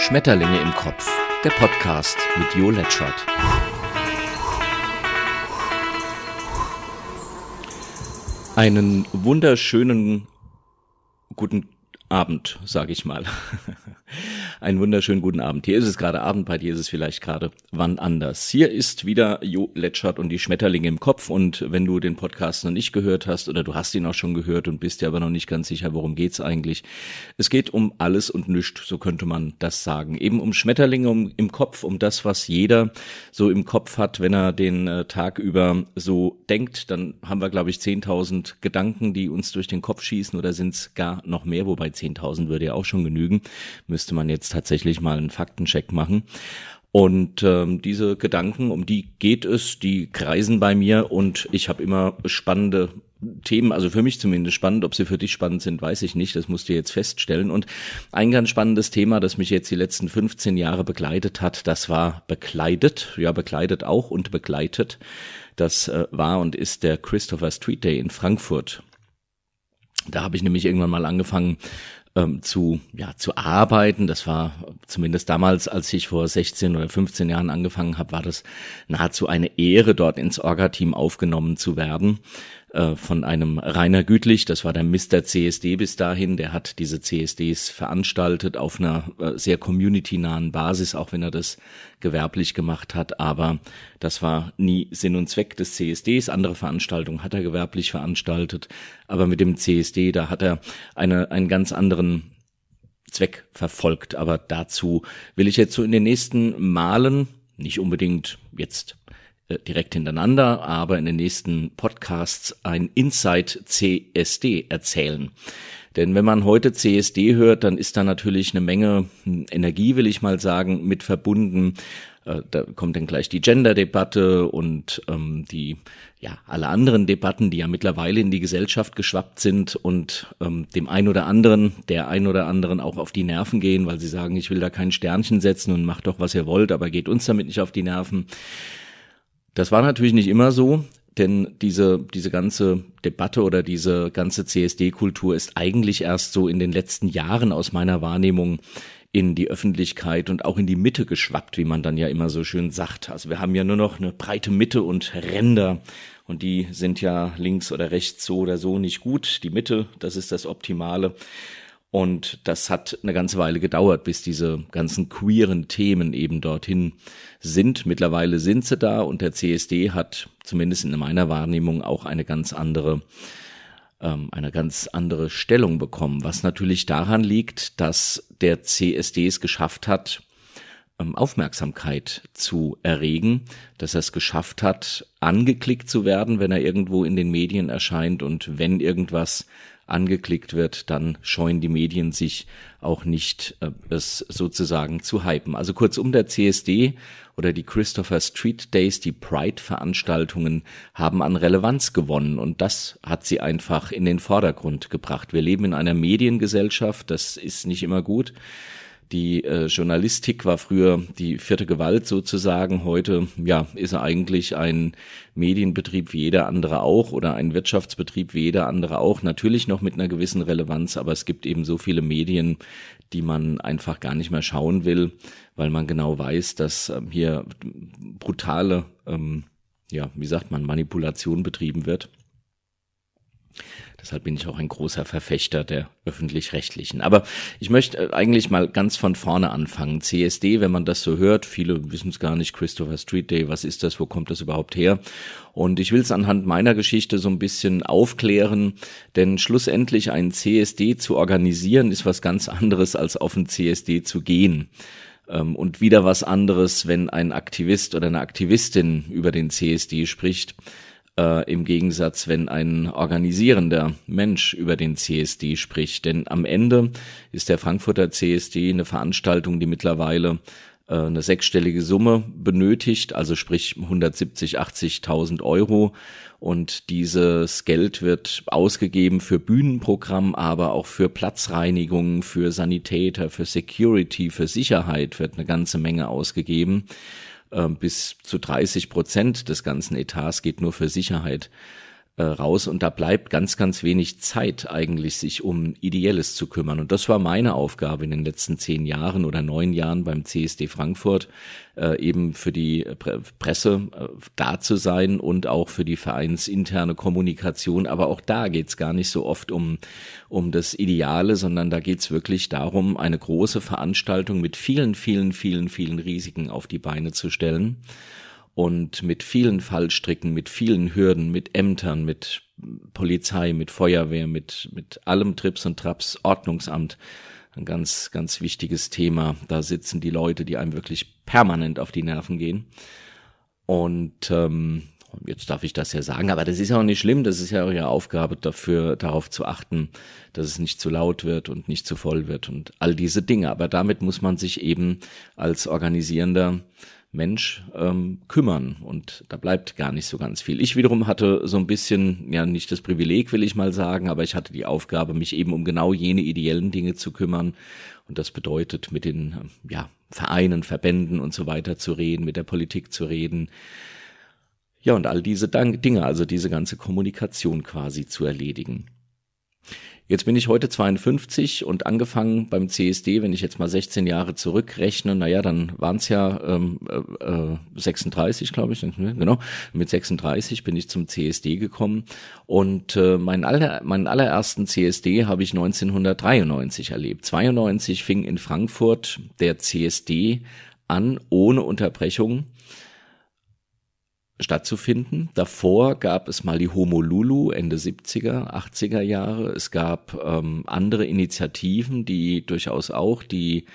Schmetterlinge im Kopf, der Podcast mit Jo Letschert. Einen wunderschönen guten Abend, sage ich mal. Einen wunderschönen guten Abend. Hier ist es gerade Abend, bei dir ist es vielleicht gerade wann anders. Hier ist wieder Jo Letschert und die Schmetterlinge im Kopf. Und wenn du den Podcast noch nicht gehört hast oder du hast ihn auch schon gehört und bist dir aber noch nicht ganz sicher, worum geht's eigentlich? Es geht um alles und nichts, so könnte man das sagen. Eben um Schmetterlinge um, im Kopf, um das, was jeder so im Kopf hat, wenn er den äh, Tag über so denkt. Dann haben wir, glaube ich, 10.000 Gedanken, die uns durch den Kopf schießen oder sind es gar noch mehr, wobei 10.000 würde ja auch schon genügen. Müsste man jetzt tatsächlich mal einen Faktencheck machen. Und ähm, diese Gedanken, um die geht es, die kreisen bei mir und ich habe immer spannende Themen, also für mich zumindest spannend, ob sie für dich spannend sind, weiß ich nicht, das musst du jetzt feststellen. Und ein ganz spannendes Thema, das mich jetzt die letzten 15 Jahre begleitet hat, das war bekleidet, ja bekleidet auch und begleitet. Das äh, war und ist der Christopher Street Day in Frankfurt. Da habe ich nämlich irgendwann mal angefangen, ähm, zu, ja, zu arbeiten. Das war zumindest damals, als ich vor 16 oder 15 Jahren angefangen habe, war das nahezu eine Ehre, dort ins Orga-Team aufgenommen zu werden. Äh, von einem Rainer Gütlich, das war der Mr. CSD bis dahin, der hat diese CSDs veranstaltet auf einer äh, sehr community-nahen Basis, auch wenn er das gewerblich gemacht hat, aber das war nie Sinn und Zweck des CSDs. Andere Veranstaltungen hat er gewerblich veranstaltet, aber mit dem CSD, da hat er eine, einen ganz anderen Zweck verfolgt. Aber dazu will ich jetzt so in den nächsten Malen, nicht unbedingt jetzt direkt hintereinander, aber in den nächsten Podcasts ein Insight CSD erzählen. Denn wenn man heute CSD hört, dann ist da natürlich eine Menge hm, Energie, will ich mal sagen, mit verbunden. Äh, da kommt dann gleich die Gender-Debatte und ähm, die ja alle anderen Debatten, die ja mittlerweile in die Gesellschaft geschwappt sind und ähm, dem ein oder anderen, der ein oder anderen auch auf die Nerven gehen, weil sie sagen, ich will da kein Sternchen setzen und macht doch was ihr wollt, aber geht uns damit nicht auf die Nerven. Das war natürlich nicht immer so, denn diese, diese ganze Debatte oder diese ganze CSD-Kultur ist eigentlich erst so in den letzten Jahren aus meiner Wahrnehmung in die Öffentlichkeit und auch in die Mitte geschwappt, wie man dann ja immer so schön sagt. Also wir haben ja nur noch eine breite Mitte und Ränder und die sind ja links oder rechts so oder so nicht gut. Die Mitte, das ist das Optimale. Und das hat eine ganze Weile gedauert, bis diese ganzen queeren Themen eben dorthin sind. Mittlerweile sind sie da und der CSD hat zumindest in meiner Wahrnehmung auch eine ganz andere ähm, eine ganz andere Stellung bekommen, was natürlich daran liegt, dass der CSD es geschafft hat, ähm, Aufmerksamkeit zu erregen, dass er es geschafft hat, angeklickt zu werden, wenn er irgendwo in den Medien erscheint und wenn irgendwas angeklickt wird, dann scheuen die Medien sich auch nicht, äh, es sozusagen zu hypen. Also kurzum, der CSD oder die Christopher Street Days, die Pride-Veranstaltungen haben an Relevanz gewonnen und das hat sie einfach in den Vordergrund gebracht. Wir leben in einer Mediengesellschaft, das ist nicht immer gut. Die äh, Journalistik war früher die vierte Gewalt sozusagen. Heute, ja, ist er eigentlich ein Medienbetrieb wie jeder andere auch oder ein Wirtschaftsbetrieb wie jeder andere auch. Natürlich noch mit einer gewissen Relevanz, aber es gibt eben so viele Medien, die man einfach gar nicht mehr schauen will, weil man genau weiß, dass ähm, hier brutale, ähm, ja, wie sagt man, Manipulation betrieben wird. Deshalb bin ich auch ein großer Verfechter der öffentlich-rechtlichen. Aber ich möchte äh, eigentlich mal ganz von vorne anfangen. CSD, wenn man das so hört, viele wissen es gar nicht, Christopher Street Day, was ist das, wo kommt das überhaupt her? Und ich will es anhand meiner Geschichte so ein bisschen aufklären, denn schlussendlich einen CSD zu organisieren, ist was ganz anderes, als auf einen CSD zu gehen ähm, und wieder was anderes, wenn ein Aktivist oder eine Aktivistin über den CSD spricht äh, im Gegensatz, wenn ein organisierender Mensch über den CSD spricht. Denn am Ende ist der Frankfurter CSD eine Veranstaltung, die mittlerweile äh, eine sechsstellige Summe benötigt, also sprich 170, 80.000 Euro. Und dieses Geld wird ausgegeben für Bühnenprogramm, aber auch für Platzreinigung, für Sanitäter, für Security, für Sicherheit wird eine ganze Menge ausgegeben. Ähm, bis zu 30 Prozent des ganzen Etats geht nur für Sicherheit äh, raus und da bleibt ganz, ganz wenig Zeit eigentlich, sich um Ideelles zu kümmern. Und das war meine Aufgabe in den letzten zehn Jahren oder neun Jahren beim CSD Frankfurt, äh, eben für die Presse äh, da zu sein und auch für die vereinsinterne Kommunikation. Aber auch da geht's gar nicht so oft um, um das Ideale, sondern da geht's wirklich darum, eine große Veranstaltung mit vielen, vielen, vielen, vielen Risiken auf die Beine zu stellen und mit vielen Fallstricken, mit vielen Hürden, mit Ämtern, mit Polizei, mit Feuerwehr, mit, mit allem Trips und Traps, Ordnungsamt. Ein ganz, ganz wichtiges Thema. Da sitzen die Leute, die einem wirklich permanent auf die Nerven gehen. Und ähm, jetzt darf ich das ja sagen, aber das ist ja auch nicht schlimm. Das ist ja eure Aufgabe dafür, darauf zu achten, dass es nicht zu laut wird und nicht zu voll wird und all diese Dinge. Aber damit muss man sich eben als organisierender Mensch ähm, kümmern und da bleibt gar nicht so ganz viel. Ich wiederum hatte so ein bisschen, ja nicht das Privileg, will ich mal sagen, aber ich hatte die Aufgabe, mich eben um genau jene ideellen Dinge zu kümmern und das bedeutet, mit den ja, Vereinen, Verbänden und so weiter zu reden, mit der Politik zu reden. Ja, und all diese Dinge, also diese ganze Kommunikation quasi zu erledigen. Jetzt bin ich heute 52 und angefangen beim CSD, wenn ich jetzt mal 16 Jahre zurückrechne, naja, dann waren es ja ähm, äh, 36, glaube ich, ne, genau. Mit 36 bin ich zum CSD gekommen und äh, meinen, aller, meinen allerersten CSD habe ich 1993 erlebt. 92 fing in Frankfurt der CSD an, ohne Unterbrechung stattzufinden. Davor gab es mal die Homolulu Ende 70er, 80er Jahre. Es gab ähm, andere Initiativen, die durchaus auch die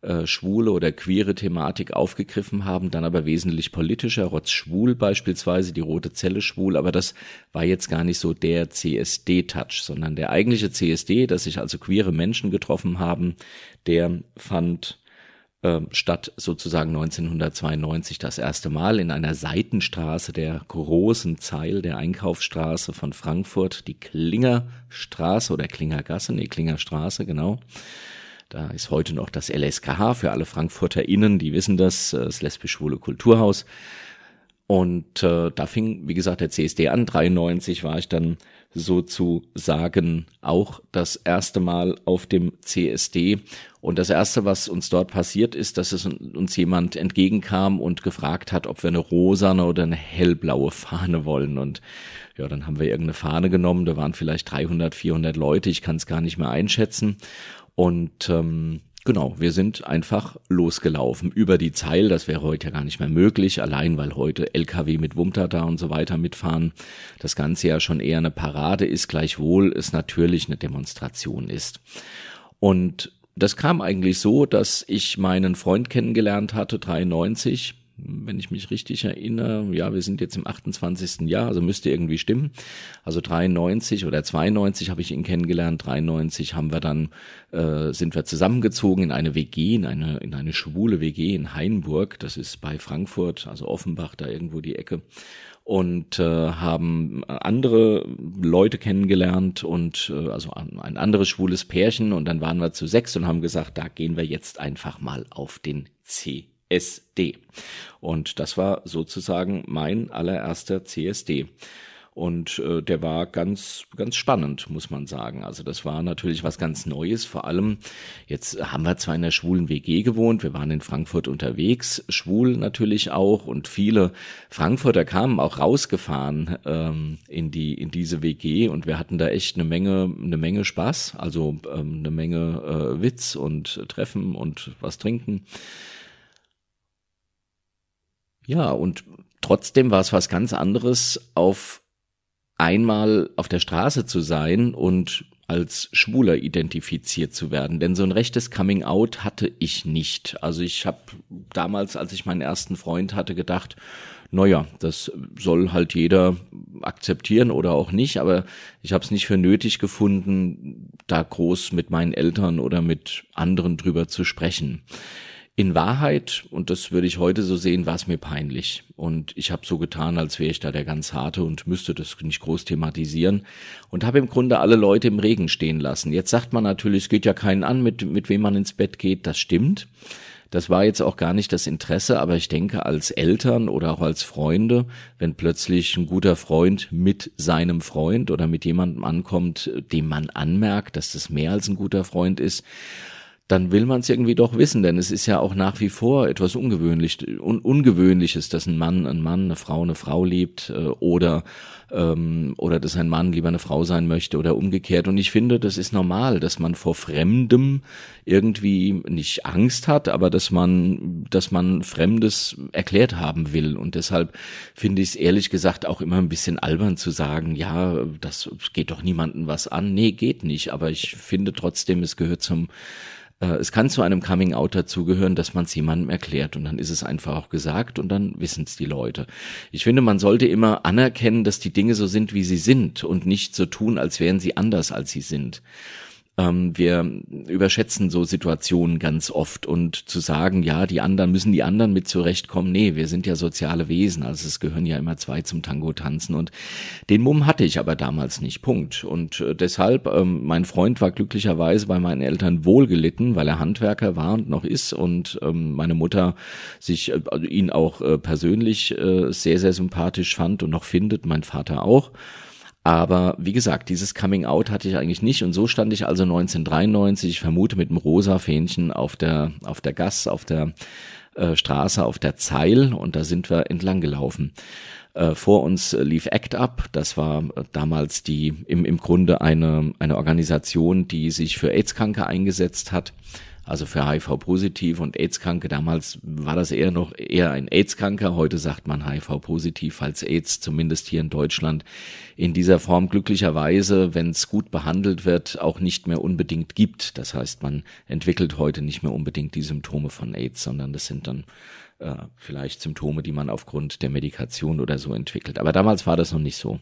äh, schwule oder queere Thematik aufgegriffen haben, dann aber wesentlich politischer, Rotz Schwul beispielsweise, die Rote Zelle Schwul, aber das war jetzt gar nicht so der CSD-Touch, sondern der eigentliche CSD, dass sich also queere Menschen getroffen haben, der fand statt sozusagen 1992 das erste Mal in einer Seitenstraße der großen Zeil der Einkaufsstraße von Frankfurt, die Klingerstraße oder Klingergasse, nee, Klingerstraße, genau. Da ist heute noch das LSKH für alle FrankfurterInnen, die wissen das, äh, das lesbisch-schwule Kulturhaus. Und äh, da fing, wie gesagt, der CSD an. 93 war ich dann sozusagen auch das erste Mal auf dem CSD. Und das erste, was uns dort passiert ist, dass es uns jemand entgegenkam und gefragt hat, ob wir eine rosane oder eine hellblaue Fahne wollen. Und ja, dann haben wir irgendeine Fahne genommen. Da waren vielleicht 300, 400 Leute. Ich kann es gar nicht mehr einschätzen. Und ähm, Genau, wir sind einfach losgelaufen über die Zeil. Das wäre heute ja gar nicht mehr möglich, allein weil heute LKW mit Wumter da und so weiter mitfahren. Das Ganze ja schon eher eine Parade ist, gleichwohl es natürlich eine Demonstration ist. Und das kam eigentlich so, dass ich meinen Freund kennengelernt hatte, 93, wenn ich mich richtig erinnere, ja, wir sind jetzt im 28. Jahr, also müsste irgendwie stimmen. Also 93 oder 92 habe ich ihn kennengelernt, 93 haben wir dann, äh, sind wir zusammengezogen in eine WG, in eine, in eine schwule WG in Hainburg, das ist bei Frankfurt, also Offenbach, da irgendwo die Ecke und äh, haben andere Leute kennengelernt und äh, also ein anderes schwules Pärchen und dann waren wir zu sechs und haben gesagt, da gehen wir jetzt einfach mal auf den CSD. Und das war sozusagen mein allererster CSD. Und äh, der war ganz, ganz spannend, muss man sagen. Also das war natürlich was ganz Neues. Vor allem, jetzt haben wir zwar in der schwulen WG gewohnt, wir waren in Frankfurt unterwegs, schwul natürlich auch. Und viele Frankfurter kamen auch rausgefahren ähm, in die in diese WG und wir hatten da echt eine Menge, eine Menge Spaß, also ähm, eine Menge äh, Witz und Treffen und was trinken. Ja, und trotzdem war es was ganz anderes, auf einmal auf der Straße zu sein und als Schwuler identifiziert zu werden. Denn so ein rechtes Coming Out hatte ich nicht. Also ich habe damals, als ich meinen ersten Freund hatte, gedacht, naja, das soll halt jeder akzeptieren oder auch nicht, aber ich habe es nicht für nötig gefunden, da groß mit meinen Eltern oder mit anderen drüber zu sprechen. In Wahrheit, und das würde ich heute so sehen, war es mir peinlich. Und ich habe so getan, als wäre ich da der ganz harte und müsste das nicht groß thematisieren. Und habe im Grunde alle Leute im Regen stehen lassen. Jetzt sagt man natürlich, es geht ja keinen an, mit, mit wem man ins Bett geht. Das stimmt. Das war jetzt auch gar nicht das Interesse, aber ich denke, als Eltern oder auch als Freunde, wenn plötzlich ein guter Freund mit seinem Freund oder mit jemandem ankommt, dem man anmerkt, dass das mehr als ein guter Freund ist, dann will man es irgendwie doch wissen, denn es ist ja auch nach wie vor etwas ungewöhnlich, un ungewöhnliches, dass ein Mann ein Mann, eine Frau eine Frau liebt äh, oder ähm, oder dass ein Mann lieber eine Frau sein möchte oder umgekehrt. Und ich finde, das ist normal, dass man vor Fremdem irgendwie nicht Angst hat, aber dass man, dass man Fremdes erklärt haben will. Und deshalb finde ich es ehrlich gesagt auch immer ein bisschen albern zu sagen, ja, das geht doch niemandem was an. Nee, geht nicht. Aber ich finde trotzdem, es gehört zum es kann zu einem Coming Out dazugehören, dass man es jemandem erklärt und dann ist es einfach auch gesagt und dann wissen es die Leute. Ich finde, man sollte immer anerkennen, dass die Dinge so sind, wie sie sind und nicht so tun, als wären sie anders, als sie sind. Ähm, wir überschätzen so Situationen ganz oft und zu sagen, ja, die anderen müssen die anderen mit zurechtkommen. Nee, wir sind ja soziale Wesen, also es gehören ja immer zwei zum Tango tanzen und den Mumm hatte ich aber damals nicht. Punkt. Und äh, deshalb, ähm, mein Freund war glücklicherweise bei meinen Eltern wohlgelitten, weil er Handwerker war und noch ist und ähm, meine Mutter sich äh, also ihn auch äh, persönlich äh, sehr, sehr sympathisch fand und noch findet, mein Vater auch. Aber wie gesagt, dieses Coming Out hatte ich eigentlich nicht und so stand ich also 1993, ich vermute mit einem rosa Fähnchen auf der auf der Gas, auf der äh, Straße, auf der Zeil und da sind wir entlang gelaufen. Äh, vor uns lief ACT Up, das war äh, damals die im, im Grunde eine eine Organisation, die sich für AIDS-Kranke eingesetzt hat also für HIV-positiv und AIDS-Kranke. Damals war das eher noch eher ein AIDS-Kranker. Heute sagt man HIV-positiv, falls AIDS zumindest hier in Deutschland in dieser Form glücklicherweise, wenn es gut behandelt wird, auch nicht mehr unbedingt gibt. Das heißt, man entwickelt heute nicht mehr unbedingt die Symptome von AIDS, sondern das sind dann äh, vielleicht Symptome, die man aufgrund der Medikation oder so entwickelt. Aber damals war das noch nicht so.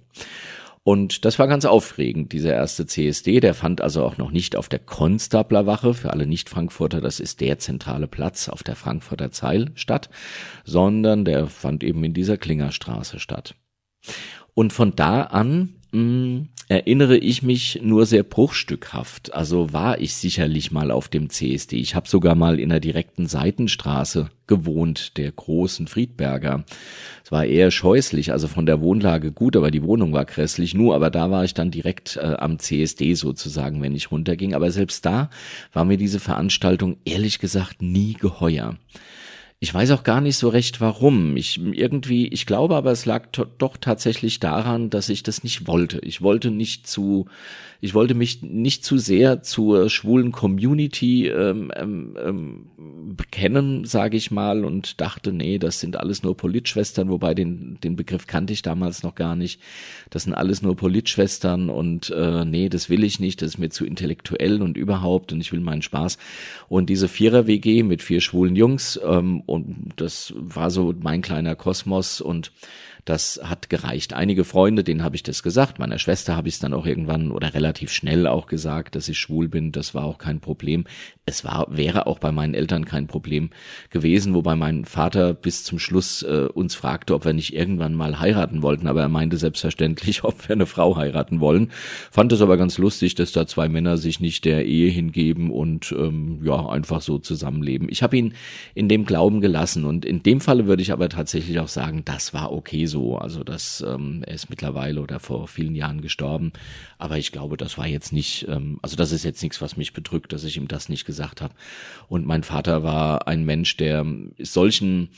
Und das war ganz aufregend, dieser erste CSD. Der fand also auch noch nicht auf der Konstablerwache, für alle Nicht-Frankfurter, das ist der zentrale Platz auf der Frankfurter Zeil statt, sondern der fand eben in dieser Klingerstraße statt. Und von da an mh, hm, erinnere ich mich nur sehr bruchstückhaft. Also war ich sicherlich mal auf dem CSD. Ich habe sogar mal in der direkten Seitenstraße gewohnt, der großen Friedberger. Es war eher scheußlich, also von der Wohnlage gut, aber die Wohnung war grässlich. Nur, aber da war ich dann direkt äh, am CSD sozusagen, wenn ich runterging. Aber selbst da war mir diese Veranstaltung ehrlich gesagt nie geheuer. Ich weiß auch gar nicht so recht warum. Ich irgendwie, ich glaube aber, es lag doch tatsächlich daran, dass ich das nicht wollte. Ich wollte nicht zu, ich wollte mich nicht zu sehr zur schwulen Community ähm, ähm, ähm bekennen, sage ich mal, und dachte, nee, das sind alles nur Politschwestern, wobei den, den Begriff kannte ich damals noch gar nicht. Das sind alles nur Politschwestern und äh, nee, das will ich nicht, das ist mir zu intellektuell und überhaupt und ich will meinen Spaß. Und diese Vierer-WG mit vier schwulen Jungs ähm, und das war so mein kleiner Kosmos und das hat gereicht. Einige Freunde, denen habe ich das gesagt. Meiner Schwester habe ich es dann auch irgendwann oder relativ schnell auch gesagt, dass ich schwul bin. Das war auch kein Problem. Es war, wäre auch bei meinen Eltern kein Problem gewesen, wobei mein Vater bis zum Schluss äh, uns fragte, ob wir nicht irgendwann mal heiraten wollten. Aber er meinte selbstverständlich, ob wir eine Frau heiraten wollen. Fand es aber ganz lustig, dass da zwei Männer sich nicht der Ehe hingeben und ähm, ja einfach so zusammenleben. Ich habe ihn in dem Glauben gelassen und in dem Falle würde ich aber tatsächlich auch sagen, das war okay so so. Also das, ähm, er ist mittlerweile oder vor vielen Jahren gestorben. Aber ich glaube, das war jetzt nicht, ähm, also das ist jetzt nichts, was mich bedrückt, dass ich ihm das nicht gesagt habe. Und mein Vater war ein Mensch, der solchen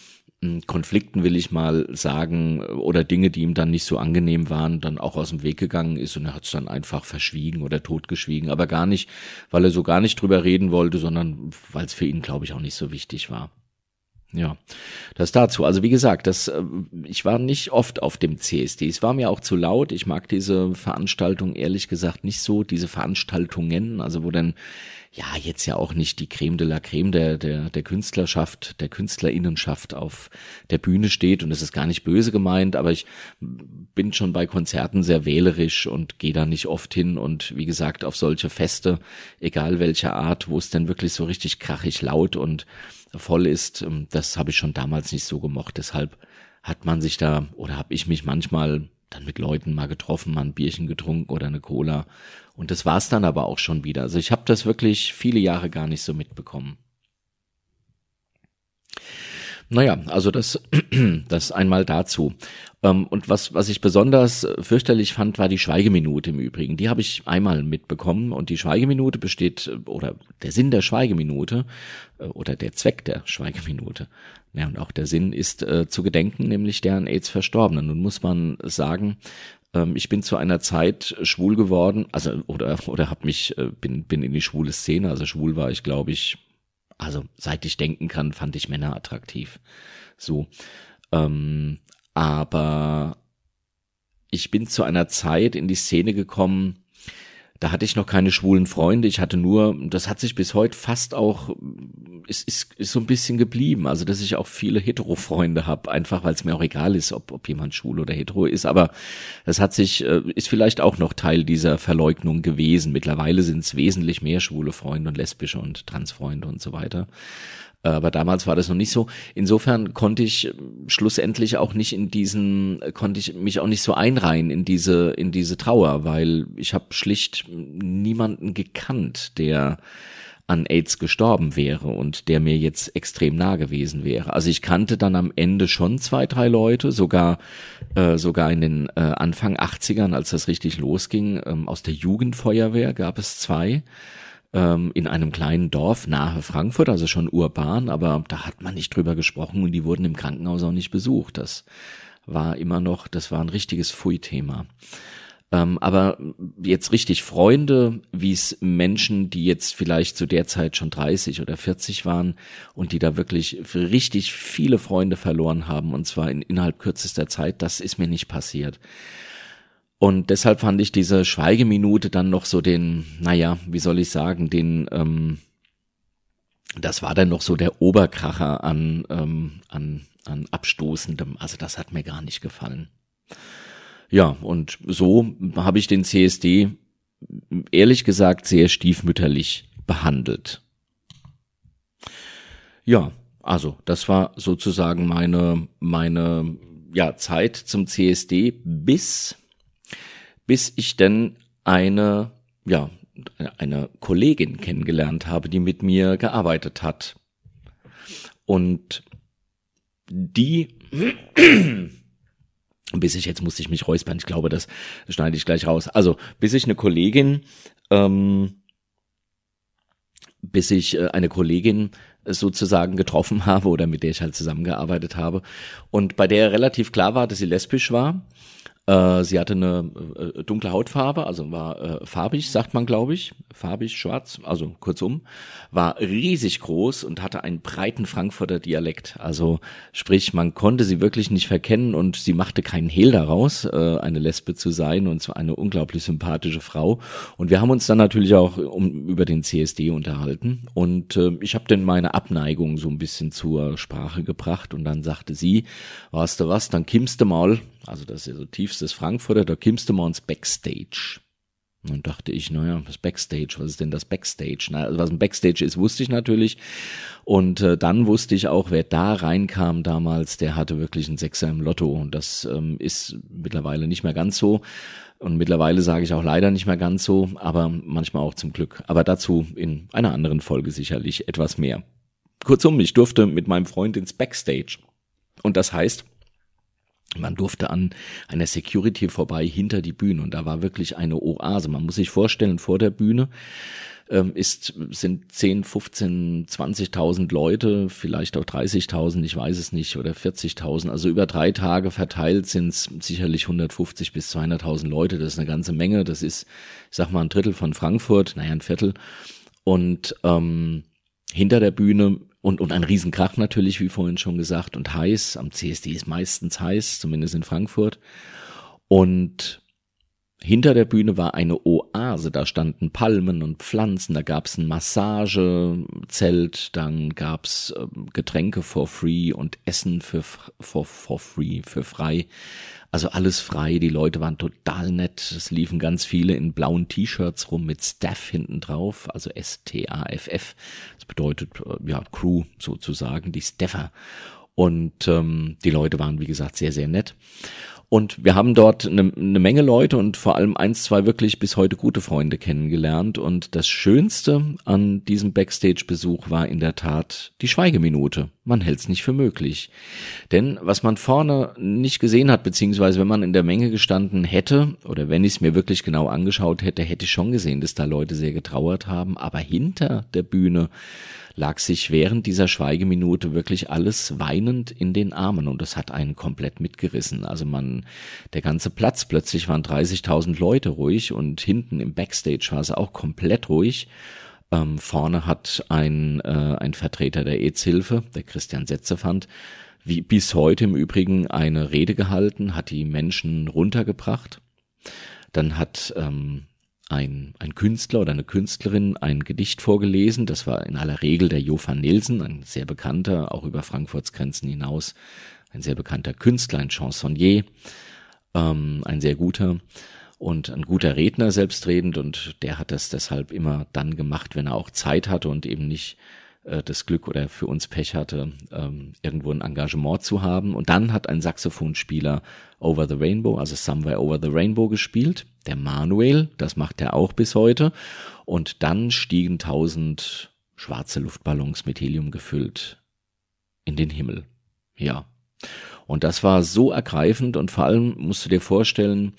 hm, Konflikten will ich mal sagen oder Dinge, die ihm dann nicht so angenehm waren, dann auch aus dem Weg gegangen ist und er hat es dann einfach verschwiegen oder totgeschwiegen, aber gar nicht, weil er so gar nicht drüber reden wollte, sondern weil es für ihn, glaube ich, auch nicht so wichtig war. Ja, das dazu. Also wie gesagt, das, äh, ich war nicht oft auf dem CSD. Es war mir auch zu laut. Ich mag diese Veranstaltung ehrlich gesagt nicht so. Diese Veranstaltungen, also wo dann ja jetzt ja auch nicht die Creme de la Creme der, der, der Künstlerschaft, der Künstlerinnenschaft auf der Bühne steht. Und es ist gar nicht böse gemeint, aber ich bin schon bei Konzerten sehr wählerisch und gehe da nicht oft hin. Und wie gesagt, auf solche Feste, egal welcher Art, wo es denn wirklich so richtig krachig laut und voll ist. Ähm, das habe ich schon damals nicht so gemocht. Deshalb hat man sich da oder habe ich mich manchmal dann mit Leuten mal getroffen, mal ein Bierchen getrunken oder eine Cola. Und das war's dann aber auch schon wieder. Also ich habe das wirklich viele Jahre gar nicht so mitbekommen. Naja, also das, das einmal dazu. Ähm, und was, was ich besonders fürchterlich fand, war die Schweigeminute im Übrigen. Die habe ich einmal mitbekommen und die Schweigeminute besteht, oder der Sinn der Schweigeminute oder der Zweck der Schweigeminute, ja, und auch der Sinn ist äh, zu gedenken, nämlich der an AIDS Verstorbenen. Nun muss man sagen, ähm, ich bin zu einer Zeit schwul geworden, also oder oder habe mich äh, bin bin in die schwule Szene, also schwul war ich, glaube ich, also seit ich denken kann, fand ich Männer attraktiv. So. Ähm, aber ich bin zu einer Zeit in die Szene gekommen, da hatte ich noch keine schwulen Freunde. Ich hatte nur, das hat sich bis heute fast auch, ist, ist, ist so ein bisschen geblieben. Also, dass ich auch viele Hetero-Freunde habe, einfach weil es mir auch egal ist, ob, ob jemand schwul oder hetero ist. Aber das hat sich, äh, ist vielleicht auch noch Teil dieser Verleugnung gewesen. Mittlerweile sind es wesentlich mehr schwule Freunde und lesbische und Transfreunde und so weiter. Aber damals war das noch nicht so. Insofern konnte ich äh, schlussendlich auch nicht in diesen, konnte ich mich auch nicht so einreihen in diese, in diese Trauer, weil ich habe schlicht niemanden gekannt, der an AIDS gestorben wäre und der mir jetzt extrem nah gewesen wäre. Also ich kannte dann am Ende schon zwei, drei Leute, sogar äh, sogar in den äh, Anfang 80ern, als das richtig losging, ähm, aus der Jugendfeuerwehr gab es zwei ähm, in einem kleinen Dorf nahe Frankfurt, also schon urban, aber da hat man nicht drüber gesprochen und die wurden im Krankenhaus auch nicht besucht. Das war immer noch, das war ein richtiges Pfui-Thema. Ähm, aber jetzt richtig Freunde, wie es Menschen, die jetzt vielleicht zu der Zeit schon 30 oder 40 waren und die da wirklich richtig viele Freunde verloren haben und zwar in, innerhalb kürzester Zeit, das ist mir nicht passiert. Und deshalb fand ich diese Schweigeminute dann noch so den, naja, wie soll ich sagen, den, ähm, das war dann noch so der Oberkracher an, ähm, an, an Abstoßendem. Also das hat mir gar nicht gefallen. Ja, und so habe ich den CSD ehrlich gesagt sehr stiefmütterlich behandelt. Ja, also das war sozusagen meine meine ja Zeit zum CSD bis bis ich denn eine, ja, eine Kollegin kennengelernt habe, die mit mir gearbeitet hat. Und die, bis ich, jetzt musste ich mich räuspern, ich glaube, das schneide ich gleich raus. Also, bis ich eine Kollegin, ähm, bis ich äh, eine Kollegin sozusagen getroffen habe oder mit der ich halt zusammengearbeitet habe und bei der relativ klar war, dass sie lesbisch war äh, sie hatte eine äh, dunkle Hautfarbe, also war äh, farbig, sagt man, glaube ich, farbig, schwarz, also kurzum, war riesig groß und hatte einen breiten Frankfurter Dialekt. Also sprich, man konnte sie wirklich nicht verkennen und sie machte keinen Hehl daraus, äh, eine Lesbe zu sein und zwar eine unglaublich sympathische Frau. Und wir haben uns dann natürlich auch um, über den CSD unterhalten und äh, ich habe dann meine Abneigung so ein bisschen zur Sprache gebracht und dann sagte sie, weißt du was, dann kimmst du mal also das ist so tiefstes Frankfurter, da kimmst du mal ins Backstage. Und dachte ich, naja, das Backstage, was ist denn das Backstage? Na, also was ein Backstage ist, wusste ich natürlich. Und äh, dann wusste ich auch, wer da reinkam damals, der hatte wirklich einen Sechser im Lotto. Und das ähm, ist mittlerweile nicht mehr ganz so. Und mittlerweile sage ich auch leider nicht mehr ganz so, aber manchmal auch zum Glück. Aber dazu in einer anderen Folge sicherlich etwas mehr. Kurzum, ich durfte mit meinem Freund ins Backstage. Und das heißt, man durfte an einer Security vorbei hinter die Bühne und da war wirklich eine Oase. Man muss sich vorstellen, vor der Bühne ähm, ist, sind 10, 15, 20.000 Leute, vielleicht auch 30.000, ich weiß es nicht, oder 40.000. Also über drei Tage verteilt sind es sicherlich 150 bis 200.000 Leute. Das ist eine ganze Menge. Das ist, ich sag mal, ein Drittel von Frankfurt, naja, ein Viertel. Und ähm, hinter der Bühne und, und ein Riesenkrach natürlich, wie vorhin schon gesagt, und heiß. Am CSD ist meistens heiß, zumindest in Frankfurt. Und hinter der Bühne war eine Oase, da standen Palmen und Pflanzen, da gab's ein Massagezelt, dann gab's ähm, Getränke for free und Essen für for, for free, für frei. Also alles frei, die Leute waren total nett. Es liefen ganz viele in blauen T-Shirts rum mit Staff hinten drauf, also S-T-A-F-F. Das bedeutet, äh, ja, Crew sozusagen, die Staffer. Und ähm, die Leute waren, wie gesagt, sehr, sehr nett. Und wir haben dort eine, eine Menge Leute und vor allem eins, zwei wirklich bis heute gute Freunde kennengelernt. Und das Schönste an diesem Backstage-Besuch war in der Tat die Schweigeminute. Man hält es nicht für möglich. Denn was man vorne nicht gesehen hat, beziehungsweise wenn man in der Menge gestanden hätte, oder wenn ich es mir wirklich genau angeschaut hätte, hätte ich schon gesehen, dass da Leute sehr getrauert haben. Aber hinter der Bühne lag sich während dieser Schweigeminute wirklich alles weinend in den Armen und das hat einen komplett mitgerissen. Also man, der ganze Platz, plötzlich waren 30.000 Leute ruhig und hinten im Backstage war es auch komplett ruhig. Ähm, vorne hat ein, äh, ein Vertreter der AIDS-Hilfe, der Christian Setzefand, wie bis heute im Übrigen eine Rede gehalten, hat die Menschen runtergebracht. Dann hat ähm, ein, ein Künstler oder eine Künstlerin ein Gedicht vorgelesen. Das war in aller Regel der Jo van Nielsen, ein sehr bekannter, auch über Frankfurts Grenzen hinaus, ein sehr bekannter Künstler, ein Chansonnier, ähm, ein sehr guter und ein guter Redner selbstredend und der hat das deshalb immer dann gemacht, wenn er auch Zeit hatte und eben nicht äh, das Glück oder für uns Pech hatte, ähm, irgendwo ein Engagement zu haben. Und dann hat ein Saxophonspieler Over the Rainbow, also Somewhere Over the Rainbow gespielt. Der Manuel, das macht er auch bis heute. Und dann stiegen tausend schwarze Luftballons mit Helium gefüllt in den Himmel. Ja. Und das war so ergreifend und vor allem musst du dir vorstellen,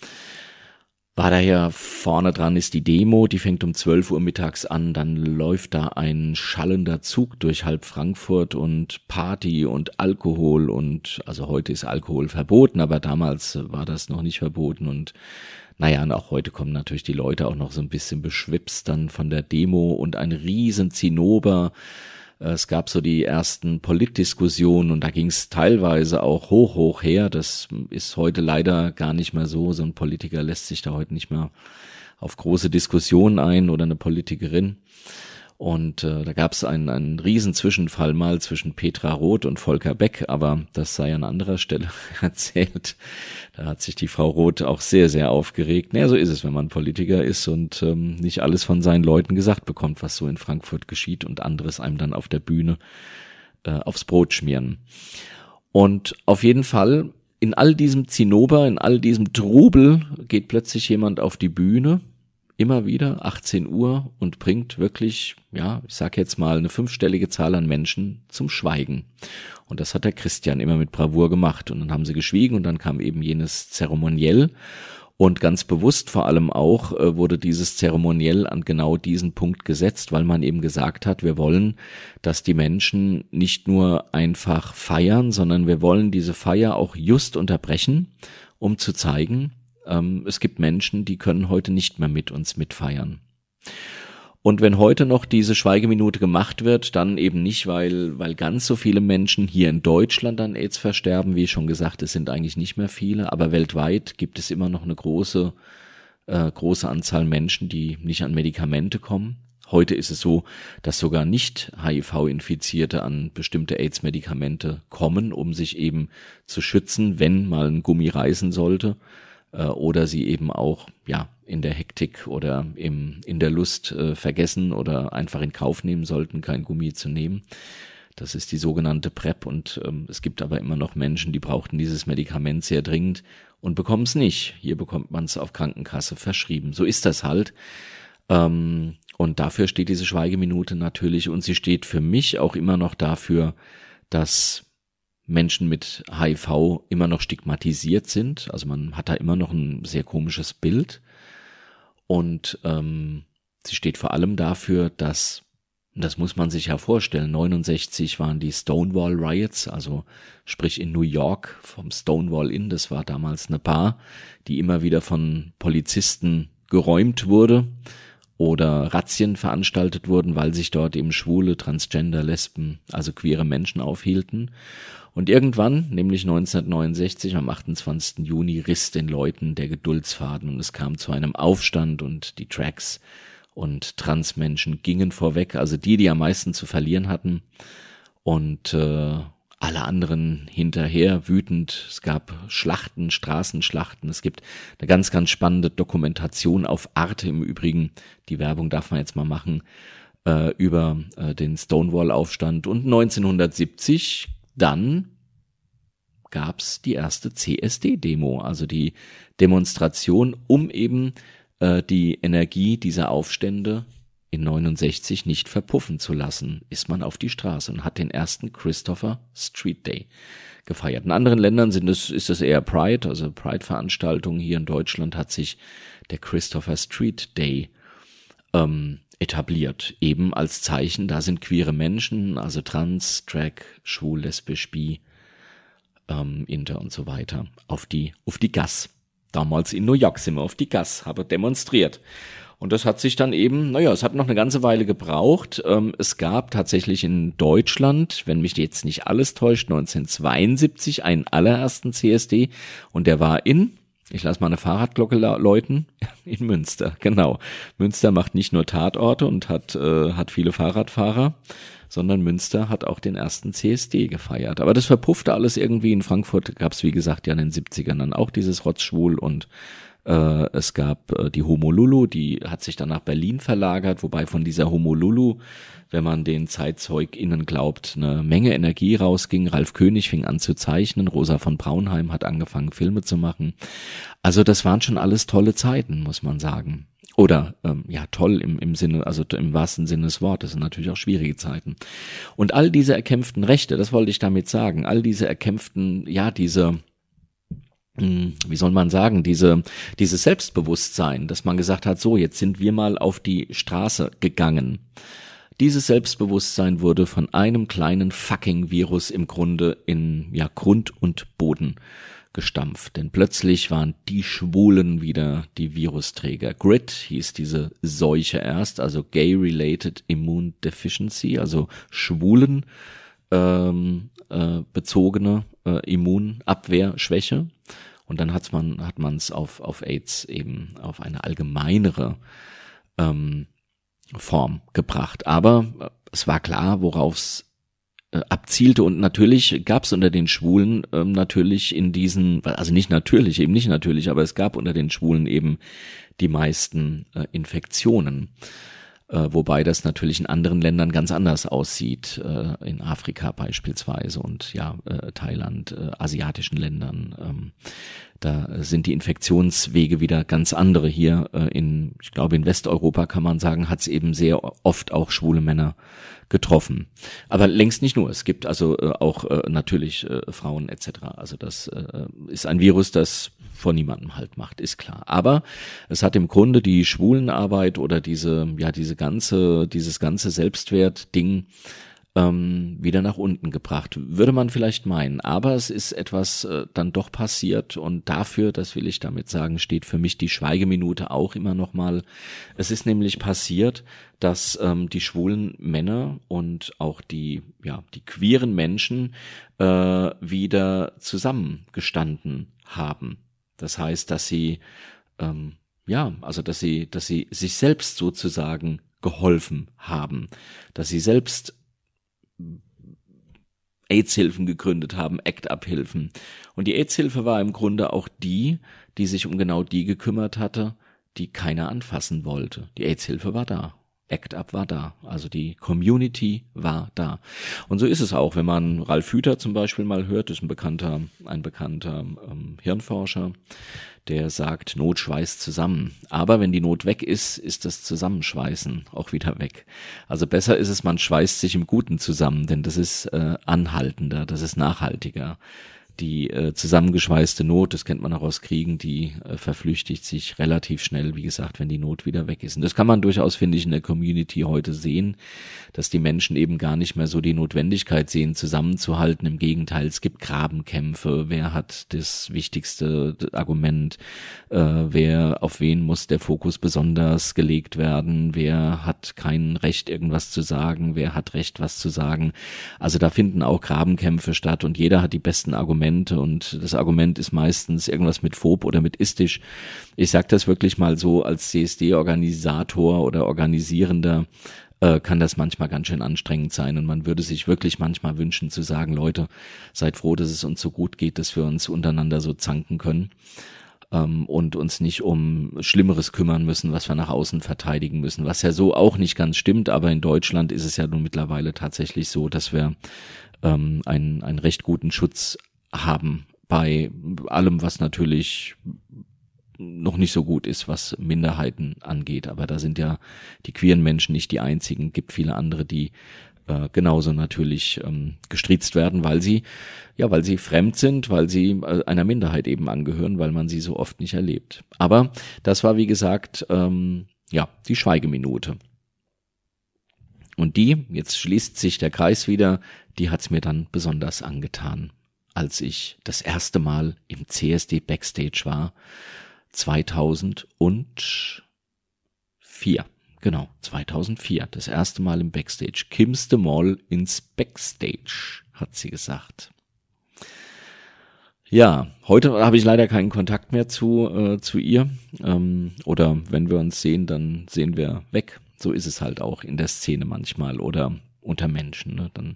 war daher vorne dran ist die Demo, die fängt um 12 Uhr mittags an, dann läuft da ein schallender Zug durch halb Frankfurt und Party und Alkohol und also heute ist Alkohol verboten, aber damals war das noch nicht verboten und naja, und auch heute kommen natürlich die Leute auch noch so ein bisschen beschwipst dann von der Demo und ein riesen Zinnober es gab so die ersten Politdiskussionen und da ging es teilweise auch hoch, hoch her. Das ist heute leider gar nicht mehr so. So ein Politiker lässt sich da heute nicht mehr auf große Diskussionen ein oder eine Politikerin. Und äh, da gab es einen, einen riesen Zwischenfall mal zwischen Petra Roth und Volker Beck, aber das sei an anderer Stelle erzählt. Da hat sich die Frau Roth auch sehr, sehr aufgeregt. Naja, so ist es, wenn man Politiker ist und ähm, nicht alles von seinen Leuten gesagt bekommt, was so in Frankfurt geschieht und anderes einem dann auf der Bühne äh, aufs Brot schmieren. Und auf jeden Fall, in all diesem Zinnober, in all diesem Trubel geht plötzlich jemand auf die Bühne immer wieder 18 Uhr und bringt wirklich, ja, ich sag jetzt mal eine fünfstellige Zahl an Menschen zum Schweigen. Und das hat der Christian immer mit Bravour gemacht. Und dann haben sie geschwiegen und dann kam eben jenes Zeremoniell. Und ganz bewusst vor allem auch äh, wurde dieses Zeremoniell an genau diesen Punkt gesetzt, weil man eben gesagt hat, wir wollen, dass die Menschen nicht nur einfach feiern, sondern wir wollen diese Feier auch just unterbrechen, um zu zeigen, ähm, es gibt Menschen, die können heute nicht mehr mit uns mitfeiern. Und wenn heute noch diese Schweigeminute gemacht wird, dann eben nicht, weil, weil ganz so viele Menschen hier in Deutschland an AIDS versterben, wie schon gesagt, es sind eigentlich nicht mehr viele, aber weltweit gibt es immer noch eine große, äh, große Anzahl Menschen, die nicht an Medikamente kommen. Heute ist es so, dass sogar nicht HIV-Infizierte an bestimmte AIDS-Medikamente kommen, um sich eben zu schützen, wenn mal ein Gummi reißen sollte äh, oder sie eben auch ja in der Hektik oder im, in der Lust äh, vergessen oder einfach in Kauf nehmen sollten, kein Gummi zu nehmen. Das ist die sogenannte PrEP und ähm, es gibt aber immer noch Menschen, die brauchten dieses Medikament sehr dringend und bekommen es nicht. Hier bekommt man es auf Krankenkasse verschrieben. So ist das halt. Ähm, und dafür steht diese Schweigeminute natürlich und sie steht für mich auch immer noch dafür, dass Menschen mit HIV immer noch stigmatisiert sind. Also man hat da immer noch ein sehr komisches Bild. Und ähm, sie steht vor allem dafür, dass, das muss man sich ja vorstellen, 69 waren die Stonewall Riots, also sprich in New York vom Stonewall Inn, das war damals eine Bar, die immer wieder von Polizisten geräumt wurde oder Razzien veranstaltet wurden, weil sich dort eben schwule, Transgender, Lesben, also queere Menschen aufhielten. Und irgendwann, nämlich 1969, am 28. Juni, riss den Leuten der Geduldsfaden und es kam zu einem Aufstand und die Tracks und Transmenschen gingen vorweg, also die, die am meisten zu verlieren hatten und äh, alle anderen hinterher wütend. Es gab Schlachten, Straßenschlachten. Es gibt eine ganz, ganz spannende Dokumentation auf Arte im Übrigen. Die Werbung darf man jetzt mal machen äh, über äh, den Stonewall-Aufstand. Und 1970 dann gab's die erste CSD-Demo, also die Demonstration, um eben äh, die Energie dieser Aufstände in 69 nicht verpuffen zu lassen, ist man auf die Straße und hat den ersten Christopher Street Day gefeiert. In anderen Ländern sind es, ist es eher Pride, also Pride-Veranstaltungen. Hier in Deutschland hat sich der Christopher Street Day ähm, etabliert, eben als Zeichen, da sind queere Menschen, also trans, drag, schwul, lesbisch, bi, ähm, inter und so weiter, auf die, auf die Gas. Damals in New York sind wir auf die Gas, habe demonstriert. Und das hat sich dann eben, naja, es hat noch eine ganze Weile gebraucht. Ähm, es gab tatsächlich in Deutschland, wenn mich jetzt nicht alles täuscht, 1972 einen allerersten CSD und der war in, ich lasse mal eine Fahrradglocke läuten, in Münster, genau. Münster macht nicht nur Tatorte und hat, äh, hat viele Fahrradfahrer, sondern Münster hat auch den ersten CSD gefeiert. Aber das verpuffte alles irgendwie. In Frankfurt gab es, wie gesagt, ja in den 70ern dann auch dieses Rotzschwul und äh, es gab äh, die Homolulu, die hat sich dann nach Berlin verlagert, wobei von dieser Homolulu, wenn man den ZeitzeugInnen glaubt, eine Menge Energie rausging. Ralf König fing an zu zeichnen, Rosa von Braunheim hat angefangen, Filme zu machen. Also das waren schon alles tolle Zeiten, muss man sagen. Oder ähm, ja, toll im, im Sinne, also im wahrsten Sinne des Wortes, sind natürlich auch schwierige Zeiten. Und all diese erkämpften Rechte, das wollte ich damit sagen, all diese erkämpften, ja, diese wie soll man sagen, diese, dieses Selbstbewusstsein, dass man gesagt hat, so, jetzt sind wir mal auf die Straße gegangen. Dieses Selbstbewusstsein wurde von einem kleinen fucking Virus im Grunde in, ja, Grund und Boden gestampft. Denn plötzlich waren die Schwulen wieder die Virusträger. GRID hieß diese Seuche erst, also Gay-Related Immune Deficiency, also Schwulen ähm, äh, bezogene äh, Immunabwehrschwäche. Und dann hat's man, hat man es auf, auf AIDS eben auf eine allgemeinere ähm, Form gebracht. Aber äh, es war klar, worauf es äh, abzielte und natürlich gab es unter den Schwulen ähm, natürlich in diesen, also nicht natürlich, eben nicht natürlich, aber es gab unter den Schwulen eben die meisten äh, Infektionen wobei das natürlich in anderen Ländern ganz anders aussieht, äh, in Afrika beispielsweise und ja, äh, Thailand, äh, asiatischen Ländern. Da sind die Infektionswege wieder ganz andere. Hier äh, in, ich glaube, in Westeuropa kann man sagen, hat es eben sehr oft auch schwule Männer getroffen. Aber längst nicht nur. Es gibt also äh, auch äh, natürlich Frauen etc. Also das ist ein Virus, das vor niemandem halt macht, ist klar. Aber es hat im Grunde die Schwulenarbeit oder diese, ja, diese ganze, dieses ganze Selbstwert-Ding ähm, wieder nach unten gebracht. Würde man vielleicht meinen. Aber es ist etwas äh, dann doch passiert und dafür, das will ich damit sagen, steht für mich die Schweigeminute auch immer noch mal. Es ist nämlich passiert, dass ähm, die schwulen Männer und auch die, ja, die queeren Menschen äh, wieder zusammengestanden haben. Das heißt, dass sie ähm, ja, also dass sie, dass sie sich selbst sozusagen geholfen haben, dass sie selbst AIDS-Hilfen gegründet haben, ACT-UP-Hilfen. Und die AIDS-Hilfe war im Grunde auch die, die sich um genau die gekümmert hatte, die keiner anfassen wollte. Die AIDS-Hilfe war da. ACT UP war da. Also die Community war da. Und so ist es auch, wenn man Ralf Hüter zum Beispiel mal hört, ist ein bekannter, ein bekannter ähm, Hirnforscher, der sagt, Not schweißt zusammen. Aber wenn die Not weg ist, ist das Zusammenschweißen auch wieder weg. Also besser ist es, man schweißt sich im Guten zusammen, denn das ist äh, anhaltender, das ist nachhaltiger die äh, zusammengeschweißte Not, das kennt man auch aus Kriegen, die äh, verflüchtigt sich relativ schnell, wie gesagt, wenn die Not wieder weg ist. Und das kann man durchaus, finde ich, in der Community heute sehen, dass die Menschen eben gar nicht mehr so die Notwendigkeit sehen, zusammenzuhalten. Im Gegenteil, es gibt Grabenkämpfe. Wer hat das wichtigste Argument? Äh, wer, auf wen muss der Fokus besonders gelegt werden? Wer hat kein Recht, irgendwas zu sagen? Wer hat Recht, was zu sagen? Also da finden auch Grabenkämpfe statt und jeder hat die besten Argumente Argumente und das Argument ist meistens irgendwas mit Phob oder mit istisch. Ich sage das wirklich mal so als CSD-Organisator oder Organisierender äh, kann das manchmal ganz schön anstrengend sein und man würde sich wirklich manchmal wünschen zu sagen, Leute, seid froh, dass es uns so gut geht, dass wir uns untereinander so zanken können ähm, und uns nicht um Schlimmeres kümmern müssen, was wir nach außen verteidigen müssen, was ja so auch nicht ganz stimmt, aber in Deutschland ist es ja nun mittlerweile tatsächlich so, dass wir ähm, einen, einen recht guten Schutz haben bei allem, was natürlich noch nicht so gut ist, was Minderheiten angeht. Aber da sind ja die queeren Menschen nicht die einzigen. Gibt viele andere, die äh, genauso natürlich ähm, gestriezt werden, weil sie ja, weil sie fremd sind, weil sie äh, einer Minderheit eben angehören, weil man sie so oft nicht erlebt. Aber das war wie gesagt ähm, ja die Schweigeminute. Und die, jetzt schließt sich der Kreis wieder, die hat's mir dann besonders angetan, als ich das erste Mal im CSD Backstage war 2004. Genau, 2004. Das erste Mal im Backstage. Kim's the Mall ins Backstage, hat sie gesagt. Ja, heute habe ich leider keinen Kontakt mehr zu, äh, zu ihr. Ähm, oder wenn wir uns sehen, dann sehen wir weg. So ist es halt auch in der Szene manchmal oder unter Menschen. Ne? Dann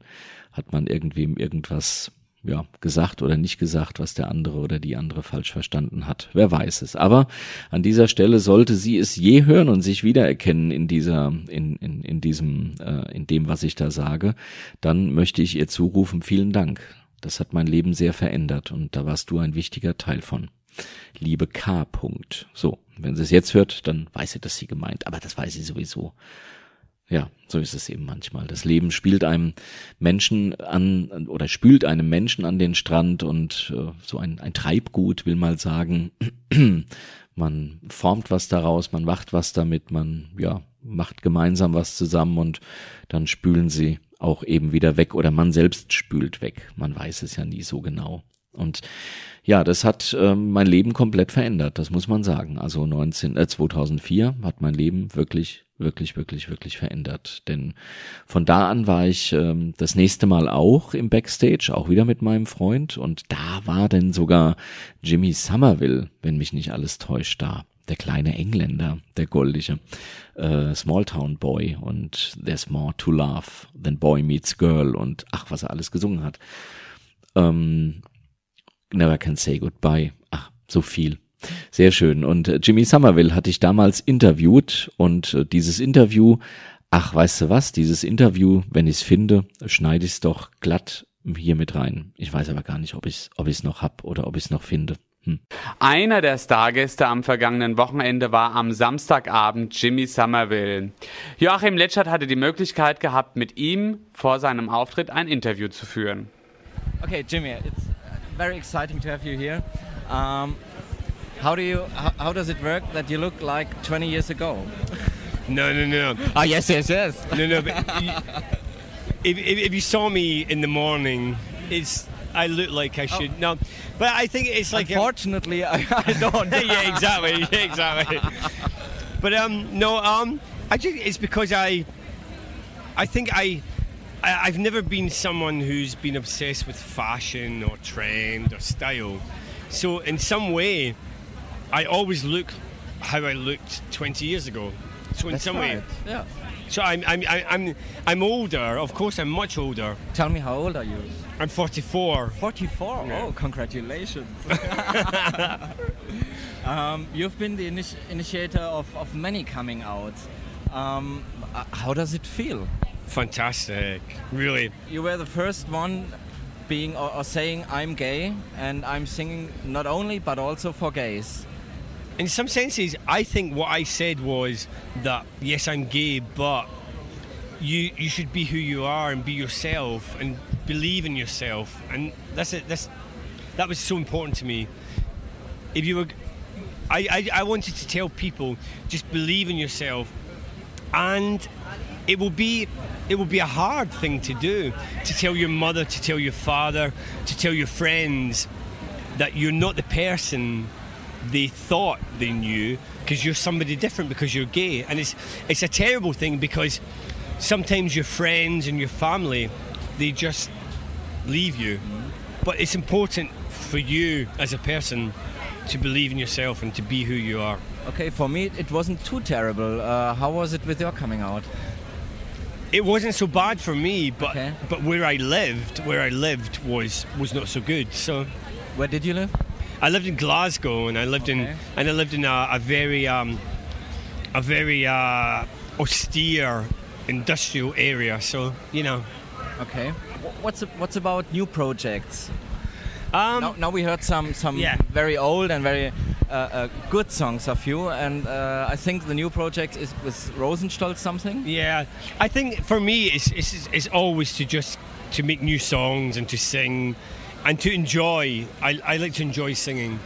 hat man irgendwem irgendwas ja, gesagt oder nicht gesagt, was der andere oder die andere falsch verstanden hat. Wer weiß es. Aber an dieser Stelle sollte sie es je hören und sich wiedererkennen in dieser, in, in, in diesem, äh, in dem, was ich da sage, dann möchte ich ihr zurufen, vielen Dank. Das hat mein Leben sehr verändert und da warst du ein wichtiger Teil von. Liebe K. -Punkt. So, wenn sie es jetzt hört, dann weiß sie, dass sie gemeint, aber das weiß sie sowieso. Ja, so ist es eben manchmal. Das Leben spielt einem Menschen an oder spült einem Menschen an den Strand und äh, so ein, ein Treibgut will mal sagen. man formt was daraus, man macht was damit, man ja macht gemeinsam was zusammen und dann spülen sie auch eben wieder weg oder man selbst spült weg. Man weiß es ja nie so genau. Und ja, das hat äh, mein Leben komplett verändert, das muss man sagen. Also 19, äh, 2004 hat mein Leben wirklich, wirklich, wirklich, wirklich verändert. Denn von da an war ich ähm, das nächste Mal auch im Backstage, auch wieder mit meinem Freund. Und da war denn sogar Jimmy Somerville, wenn mich nicht alles täuscht, da. Der kleine Engländer, der goldige äh, Smalltown Boy und There's More to Love Than Boy Meets Girl und ach, was er alles gesungen hat. Ähm, Never Can Say Goodbye. Ach, so viel. Sehr schön. Und äh, Jimmy Somerville hatte ich damals interviewt und äh, dieses Interview, ach, weißt du was, dieses Interview, wenn ich es finde, schneide ich es doch glatt hier mit rein. Ich weiß aber gar nicht, ob ich es ob ich's noch hab oder ob ich es noch finde. Hm. Einer der Stargäste am vergangenen Wochenende war am Samstagabend Jimmy Somerville. Joachim Letschert hatte die Möglichkeit gehabt, mit ihm vor seinem Auftritt ein Interview zu führen. Okay, Jimmy, it's very exciting to have you here. Um, how do you? How, how, does it work that you look like 20 years ago? No, no, no. Oh yes, yes, yes. No, no. But if, if, if, you saw me in the morning, it's I look like I should. Oh. No, but I think it's like. Unfortunately, I don't. yeah, exactly, Yeah, exactly. but um, no, um, I just it's because I. I think I I, have never been someone who's been obsessed with fashion or trend or style. So in some way, I always look how I looked 20 years ago. So in That's some right. way, yeah. So I'm, I'm, I'm, I'm older. Of course, I'm much older. Tell me, how old are you? I'm 44. 44. Yeah. Oh, congratulations. um, you've been the initi initiator of, of many coming outs. Um, uh, how does it feel? Fantastic. Really. You were the first one being or, or, saying I'm gay and I'm singing not only but also for gays. In some senses, I think what I said was that yes, I'm gay, but you you should be who you are and be yourself and believe in yourself. And that's it. That's that was so important to me. If you were, I, I, I wanted to tell people just believe in yourself, and it will be it will be a hard thing to do to tell your mother, to tell your father, to tell your friends that you're not the person they thought they knew because you're somebody different because you're gay. And it's it's a terrible thing because sometimes your friends and your family they just leave you. But it's important for you as a person to believe in yourself and to be who you are. Okay, for me it wasn't too terrible. Uh, how was it with your coming out? It wasn't so bad for me, but okay. but where I lived, where I lived was was not so good. So, where did you live? I lived in Glasgow, and I lived okay. in and I lived in a, a very um, a very uh, austere industrial area. So you know. Okay. What's what's about new projects? Um, now, now we heard some some Yeah. very old and very uh, uh, good songs of you, and uh, I think the new project is with Rosenstolz something. Yeah, I think for me, it's, it's it's always to just to make new songs and to sing, and to enjoy. I, I like to enjoy singing.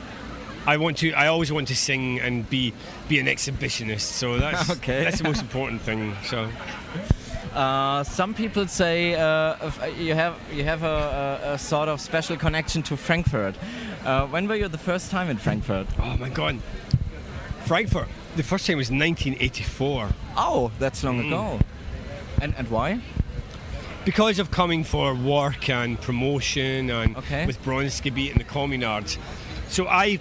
I want to. I always want to sing and be be an exhibitionist. So that's Okay. that's the most important thing. So Uh, some people say uh, uh, you have you have a, a, a sort of special connection to Frankfurt. Uh, when were you the first time in Frankfurt? oh my god, Frankfurt. The first time was 1984 Oh, that's long Mm. ago. And and why? because of coming for work and promotion and Okay. with Bronski Beat and the Communards. So I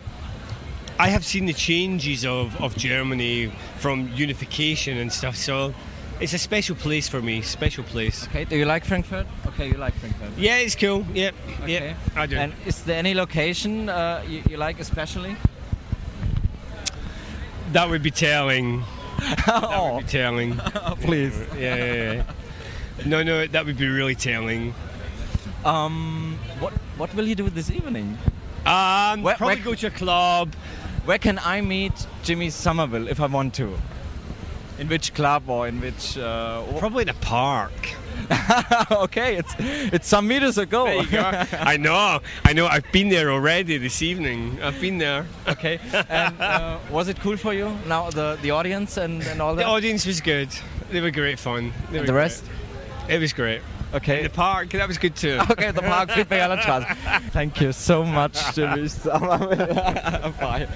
I have seen the changes of, of Germany from unification and stuff. So it's a special place for me. Special place. Okay, do you like Frankfurt? Okay, you like Frankfurt. Yeah, it's cool. Yeah, Okay. yeah, I do. And is there any location uh, you, you like especially? that would be telling. That oh, would be telling. please. Yeah, yeah, yeah. No, no, that would be really telling. Um, what what will you do this evening? Um, Where- probably where- go to a club. Where can I meet Jimmy Somerville if I want to? In which club or in which? Uh, Probably in a park. okay, it's it's some meters ago. There you go. I know, I know. I've been there already this evening. I've been there. okay, and uh, was it cool for you? Now the the audience and, and all The audience was good. They were great fun. Were the rest? great. It was great. Okay. The park, that was good too. Okay, the Park. Thank you so much, Jimmy. Bye.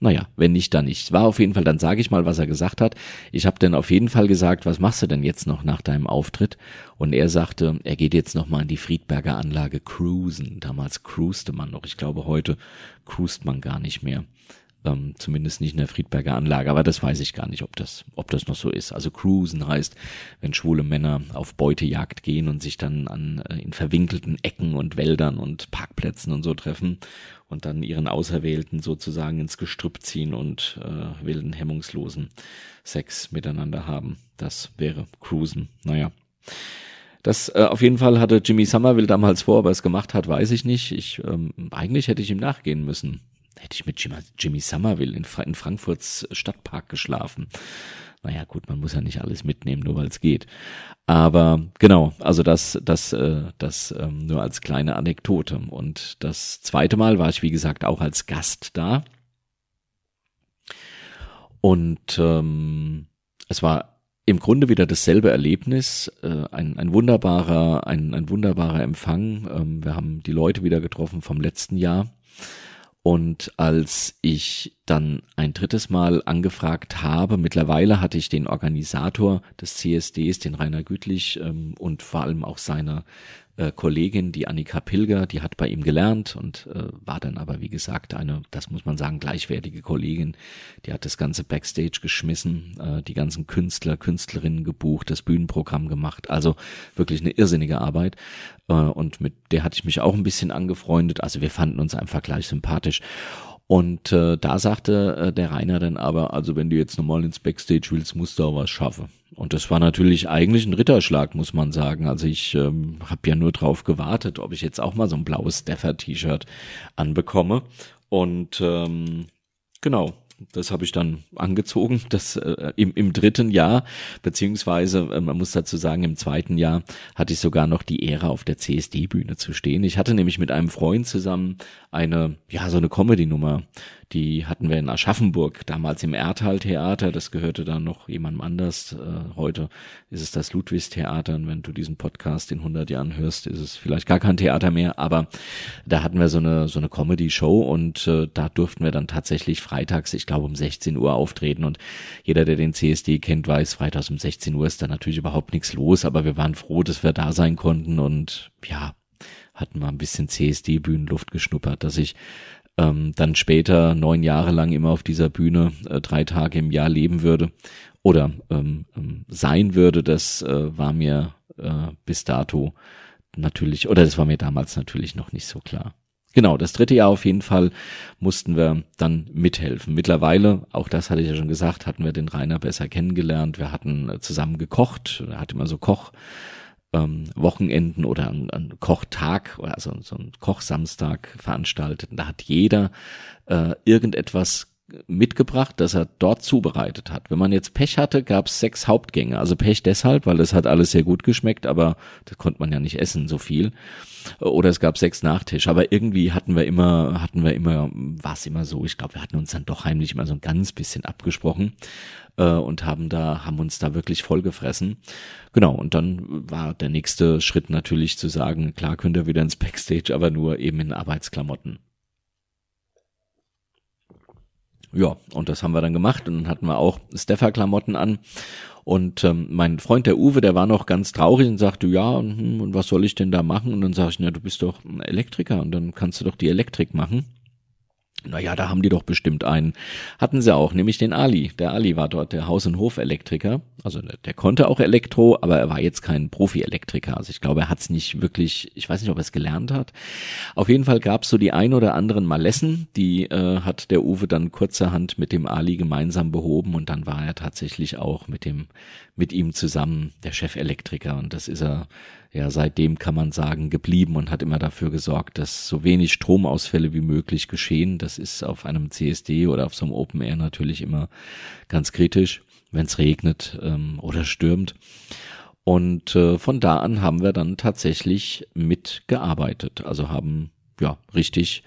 Naja, wenn nicht, dann nicht. War auf jeden Fall, dann sage ich mal, was er gesagt hat. Ich habe dann auf jeden Fall gesagt, was machst du denn jetzt noch nach deinem Auftritt? Und er sagte, er geht jetzt noch mal in die Friedberger Anlage cruisen. Damals cruiste man noch. Ich glaube, heute cruist man gar nicht mehr. Ähm, zumindest nicht in der Friedberger Anlage, aber das weiß ich gar nicht, ob das, ob das noch so ist. Also cruisen heißt, wenn schwule Männer auf Beutejagd gehen und sich dann an äh, in verwinkelten Ecken und Wäldern und Parkplätzen und so treffen und dann ihren Auserwählten sozusagen ins Gestrüpp ziehen und äh, wilden, hemmungslosen Sex miteinander haben. Das wäre cruisen. Naja. Das äh, auf jeden Fall hatte Jimmy Somerville damals vor, ob er es gemacht hat, weiß ich nicht. Ich ähm, eigentlich hätte ich ihm nachgehen müssen. Hätte ich mit Jimmy, Jimmy Somerville in, Fra in Frankfurts Stadtpark geschlafen. Naja, gut, man muss ja nicht alles mitnehmen, nur weil es geht. Aber genau, also das, das, äh, das ähm, nur als kleine Anekdote. Und das zweite Mal war ich, wie gesagt, auch als Gast da. Und ähm, es war im Grunde wieder dasselbe Erlebnis, äh, ein, ein wunderbarer, ein, ein wunderbarer Empfang. Ähm, wir haben die Leute wieder getroffen vom letzten Jahr. Und als ich dann ein drittes Mal angefragt habe, mittlerweile hatte ich den Organisator des CSDs, den Rainer Gütlich, ähm, und vor allem auch seine äh, Kollegin, die Annika Pilger, die hat bei ihm gelernt und äh, war dann aber, wie gesagt, eine, das muss man sagen, gleichwertige Kollegin. Die hat das ganze Backstage geschmissen, äh, die ganzen Künstler, Künstlerinnen gebucht, das Bühnenprogramm gemacht. Also wirklich eine irrsinnige Arbeit. Äh, und mit der hatte ich mich auch ein bisschen angefreundet. Also wir fanden uns einfach gleich sympathisch. Und äh, da sagte äh, der Rainer dann aber, also wenn du jetzt nochmal ins Backstage willst, musst du auch was schaffen. Und das war natürlich eigentlich ein Ritterschlag, muss man sagen. Also ich ähm, habe ja nur drauf gewartet, ob ich jetzt auch mal so ein blaues Staffer-T-Shirt anbekomme. Und ähm, genau, das habe ich dann angezogen, das äh, im, im dritten Jahr, beziehungsweise, äh, man muss dazu sagen, im zweiten Jahr hatte ich sogar noch die Ehre, auf der CSD-Bühne zu stehen. Ich hatte nämlich mit einem Freund zusammen eine, ja, so eine Comedy-Nummer, die hatten wir in Aschaffenburg, damals im Erdtal-Theater, das gehörte dann noch jemandem anders. Äh, heute ist es das Ludwigstheater. Und wenn du diesen Podcast in 100 Jahren hörst, ist es vielleicht gar kein Theater mehr, aber da hatten wir so eine, so eine Comedy-Show. Und äh, da durften wir dann tatsächlich freitags, ich glaube um 16 Uhr auftreten. Und jeder, der den CSD kennt, weiß, freitags um 16 Uhr ist da natürlich überhaupt nichts los, aber wir waren froh, dass wir da sein konnten. Und ja, hatten mal ein bisschen CSD-Bühnenluft geschnuppert, dass ich ähm, dann später neun Jahre lang immer auf dieser Bühne äh, drei Tage im Jahr leben würde oder ähm, ähm, sein würde, das äh, war mir äh, bis dato natürlich, oder das war mir damals natürlich noch nicht so klar. Genau, das dritte Jahr auf jeden Fall mussten wir dann mithelfen. Mittlerweile, auch das hatte ich ja schon gesagt, hatten wir den Rainer besser kennengelernt. Wir hatten äh, zusammen gekocht. Er hat immer so Koch ähm, Wochenenden oder einen, einen Kochtag also so einen Kochsamstag veranstaltet. Da hat jeder äh, irgendetwas mitgebracht, das er dort zubereitet hat. Wenn man jetzt Pech hatte, gab es sechs Hauptgänge. Also Pech deshalb, weil das hat alles sehr gut geschmeckt, aber das konnte man ja nicht essen, so viel. Oder es gab sechs Nachtische. Aber irgendwie hatten wir immer, hatten wir immer, war es immer so. Ich glaube, wir hatten uns dann doch heimlich immer so ein ganz bisschen abgesprochen äh, und haben da, haben uns da wirklich vollgefressen. Genau, und dann war der nächste Schritt natürlich zu sagen, klar könnt ihr wieder ins Backstage, aber nur eben in Arbeitsklamotten. Ja, und das haben wir dann gemacht und dann hatten wir auch Steffer-Klamotten an. Und ähm, mein Freund, der Uwe, der war noch ganz traurig und sagte, ja, hm, und was soll ich denn da machen? Und dann sage ich, na, du bist doch Elektriker und dann kannst du doch die Elektrik machen. Naja, da haben die doch bestimmt einen. Hatten sie auch, nämlich den Ali. Der Ali war dort der Haus- und Hofelektriker. Also der, der, konnte auch Elektro, aber er war jetzt kein Profi-Elektriker. Also ich glaube, er hat es nicht wirklich, ich weiß nicht, ob er es gelernt hat. Auf jeden Fall gab es so die ein oder anderen Malessen, die äh, hat der Uwe dann kurzerhand mit dem Ali gemeinsam behoben und dann war er tatsächlich auch mit dem, mit ihm zusammen der Chefelektriker und das ist er ja, seitdem kann man sagen, geblieben und hat immer dafür gesorgt, dass so wenig Stromausfälle wie möglich geschehen. Das ist auf einem CSD oder auf so einem Open Air natürlich immer ganz kritisch, wenn es regnet ähm, oder stürmt. Und äh, von da an haben wir dann tatsächlich mitgearbeitet. Also haben ja richtig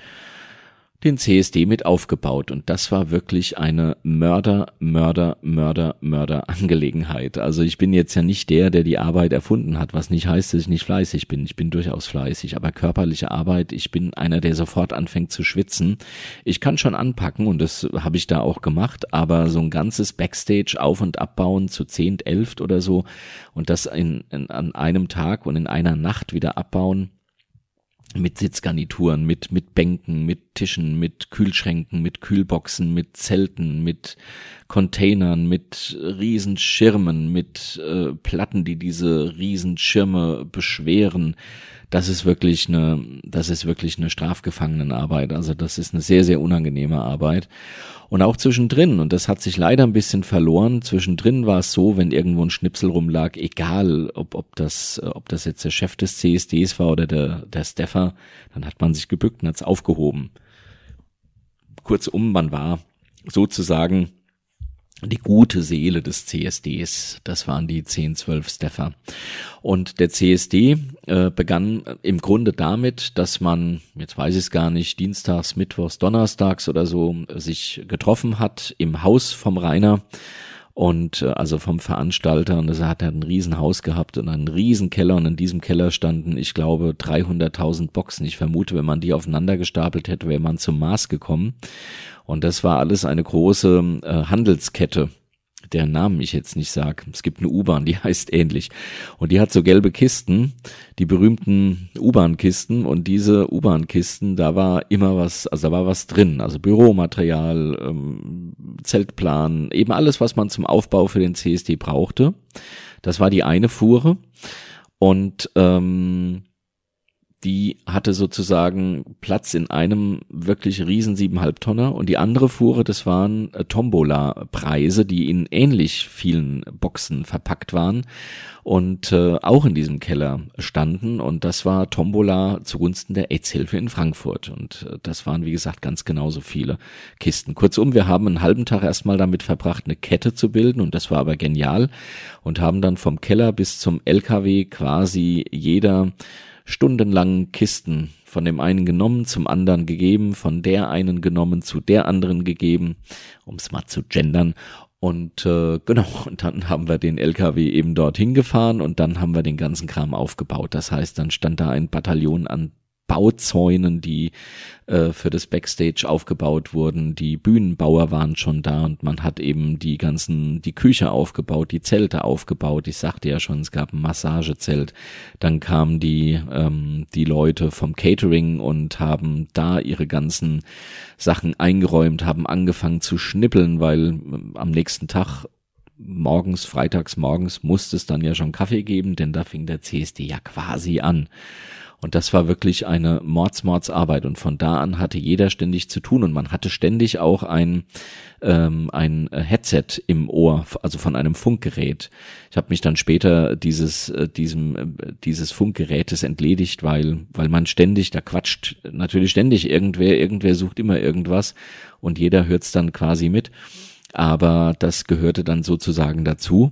den CSD mit aufgebaut und das war wirklich eine Mörder, Mörder, Mörder, Mörder Angelegenheit. Also ich bin jetzt ja nicht der, der die Arbeit erfunden hat, was nicht heißt, dass ich nicht fleißig bin. Ich bin durchaus fleißig, aber körperliche Arbeit, ich bin einer, der sofort anfängt zu schwitzen. Ich kann schon anpacken und das habe ich da auch gemacht, aber so ein ganzes Backstage auf und abbauen zu zehnt, elft oder so und das in, in, an einem Tag und in einer Nacht wieder abbauen, mit Sitzgarnituren, mit, mit Bänken, mit Tischen, mit Kühlschränken, mit Kühlboxen, mit Zelten, mit Containern, mit Riesenschirmen, mit äh, Platten, die diese Riesenschirme beschweren. Das ist wirklich eine, das ist wirklich eine Strafgefangenenarbeit. Also das ist eine sehr, sehr unangenehme Arbeit. Und auch zwischendrin, und das hat sich leider ein bisschen verloren, zwischendrin war es so, wenn irgendwo ein Schnipsel rumlag, egal ob, ob, das, ob das jetzt der Chef des CSDs war oder der, der Steffer, dann hat man sich gebückt und hat es aufgehoben. Kurzum, man war sozusagen die gute Seele des CSDs. Das waren die 10, 12 Steffer. Und der CSD äh, begann im Grunde damit, dass man, jetzt weiß ich es gar nicht, dienstags, mittwochs, donnerstags oder so, sich getroffen hat im Haus vom Rainer und äh, also vom Veranstalter und er hat ein Riesenhaus gehabt und einen Riesenkeller und in diesem Keller standen, ich glaube, 300.000 Boxen. Ich vermute, wenn man die aufeinander gestapelt hätte, wäre man zum Maß gekommen. Und das war alles eine große äh, Handelskette, deren Namen ich jetzt nicht sag. Es gibt eine U-Bahn, die heißt ähnlich. Und die hat so gelbe Kisten, die berühmten U-Bahn-Kisten. Und diese U-Bahn-Kisten, da war immer was, also da war was drin. Also Büromaterial, ähm, Zeltplan, eben alles, was man zum Aufbau für den CSD brauchte. Das war die eine Fuhre. Und ähm, die hatte sozusagen Platz in einem wirklich riesen siebeneinhalb Tonner und die andere Fuhre, das waren äh, Tombola-Preise, die in ähnlich vielen Boxen verpackt waren und äh, auch in diesem Keller standen. Und das war Tombola zugunsten der AIDS-Hilfe in Frankfurt. Und äh, das waren wie gesagt ganz genauso viele Kisten. Kurzum, wir haben einen halben Tag erstmal damit verbracht, eine Kette zu bilden. Und das war aber genial. Und haben dann vom Keller bis zum LKW quasi jeder stundenlangen Kisten von dem einen genommen, zum anderen gegeben, von der einen genommen, zu der anderen gegeben, um es mal zu gendern. Und äh, genau, und dann haben wir den LKW eben dorthin gefahren und dann haben wir den ganzen Kram aufgebaut. Das heißt, dann stand da ein Bataillon an Bauzäunen, die äh, für das Backstage aufgebaut wurden. Die Bühnenbauer waren schon da und man hat eben die ganzen, die Küche aufgebaut, die Zelte aufgebaut. Ich sagte ja schon, es gab ein Massagezelt. Dann kamen die, ähm, die Leute vom Catering und haben da ihre ganzen Sachen eingeräumt, haben angefangen zu schnippeln, weil ähm, am nächsten Tag morgens, freitags morgens musste es dann ja schon Kaffee geben, denn da fing der CSD ja quasi an. Und das war wirklich eine Mordsmordsarbeit. Und von da an hatte jeder ständig zu tun und man hatte ständig auch ein, ähm, ein Headset im Ohr, also von einem Funkgerät. Ich habe mich dann später dieses, äh, diesem, äh, dieses Funkgerätes entledigt, weil, weil man ständig, da quatscht natürlich ständig irgendwer, irgendwer sucht immer irgendwas und jeder hört's dann quasi mit. Aber das gehörte dann sozusagen dazu.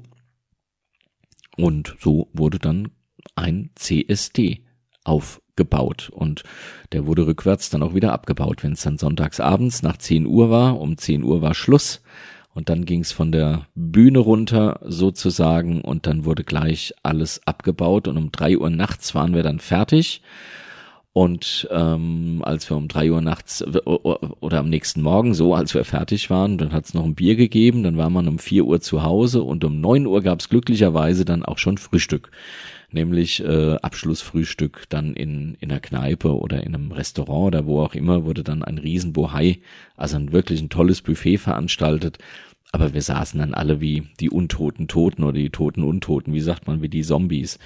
Und so wurde dann ein CSD aufgebaut. Und der wurde rückwärts dann auch wieder abgebaut, wenn es dann sonntags abends nach 10 Uhr war, um 10 Uhr war Schluss. Und dann ging es von der Bühne runter sozusagen und dann wurde gleich alles abgebaut. Und um 3 Uhr nachts waren wir dann fertig. Und ähm, als wir um drei Uhr nachts oder am nächsten Morgen, so als wir fertig waren, dann hat es noch ein Bier gegeben, dann war man um vier Uhr zu Hause und um neun Uhr gab es glücklicherweise dann auch schon Frühstück. Nämlich äh, Abschlussfrühstück dann in, in einer Kneipe oder in einem Restaurant oder wo auch immer, wurde dann ein Riesenbohai, also ein wirklich ein tolles Buffet veranstaltet. Aber wir saßen dann alle wie die untoten Toten oder die toten Untoten, wie sagt man, wie die Zombies.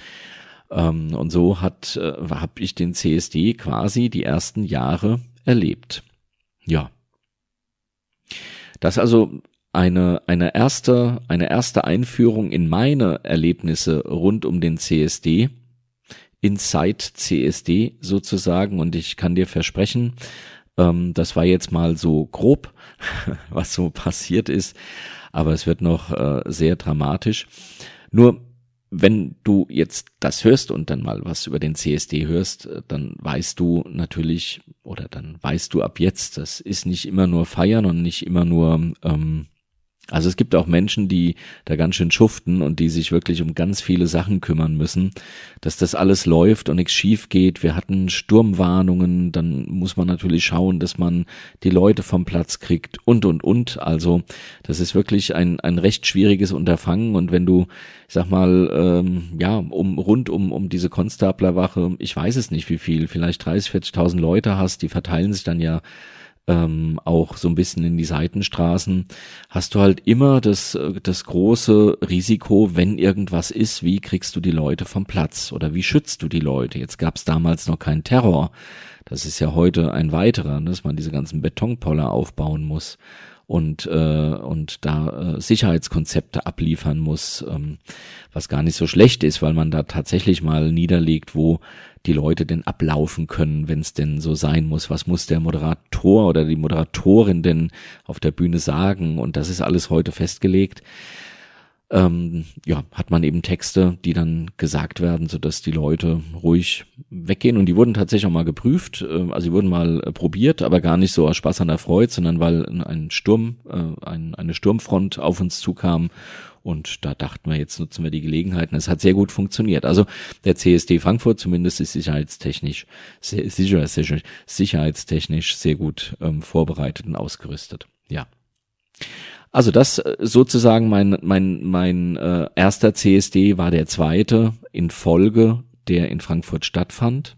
Ähm, und so hat äh, habe ich den CSD quasi die ersten Jahre erlebt. Ja. Das also eine, eine erste, eine erste Einführung in meine Erlebnisse rund um den CSD, Inside CSD sozusagen. Und ich kann dir versprechen, ähm, das war jetzt mal so grob, was so passiert ist, aber es wird noch äh, sehr dramatisch. Nur wenn du jetzt das hörst und dann mal was über den CSD hörst, äh, dann weißt du natürlich oder dann weißt du ab jetzt, das ist nicht immer nur feiern und nicht immer nur ähm, also es gibt auch Menschen, die da ganz schön schuften und die sich wirklich um ganz viele Sachen kümmern müssen, dass das alles läuft und nichts schief geht. Wir hatten Sturmwarnungen, dann muss man natürlich schauen, dass man die Leute vom Platz kriegt und und und. Also das ist wirklich ein, ein recht schwieriges Unterfangen und wenn du, ich sag mal, ähm, ja, um rund um, um diese Konstablerwache, ich weiß es nicht wie viel, vielleicht 30, 40.000 Leute hast, die verteilen sich dann ja ähm, auch so ein bisschen in die Seitenstraßen, hast du halt immer das, äh, das große Risiko, wenn irgendwas ist, wie kriegst du die Leute vom Platz oder wie schützt du die Leute? Jetzt gab es damals noch keinen Terror. Das ist ja heute ein weiterer, ne, dass man diese ganzen Betonpoller aufbauen muss und, äh, und da äh, Sicherheitskonzepte abliefern muss, ähm, was gar nicht so schlecht ist, weil man da tatsächlich mal niederlegt, wo die Leute denn ablaufen können, wenn es denn so sein muss. Was muss der Moderator oder die Moderatorin denn auf der Bühne sagen? Und das ist alles heute festgelegt. Ähm, ja, hat man eben Texte, die dann gesagt werden, so dass die Leute ruhig weggehen. Und die wurden tatsächlich auch mal geprüft. Äh, also die wurden mal äh, probiert, aber gar nicht so aus Spaß an der Freude, sondern weil ein Sturm, äh, ein, eine Sturmfront auf uns zukam und da dachten wir, jetzt nutzen wir die Gelegenheiten. Es hat sehr gut funktioniert. Also der CSD Frankfurt zumindest ist sicherheitstechnisch, sehr, sicher, sicher, sicherheitstechnisch sehr gut ähm, vorbereitet und ausgerüstet. Ja. Also das äh, sozusagen mein mein mein äh, erster CSD war der zweite in Folge, der in Frankfurt stattfand.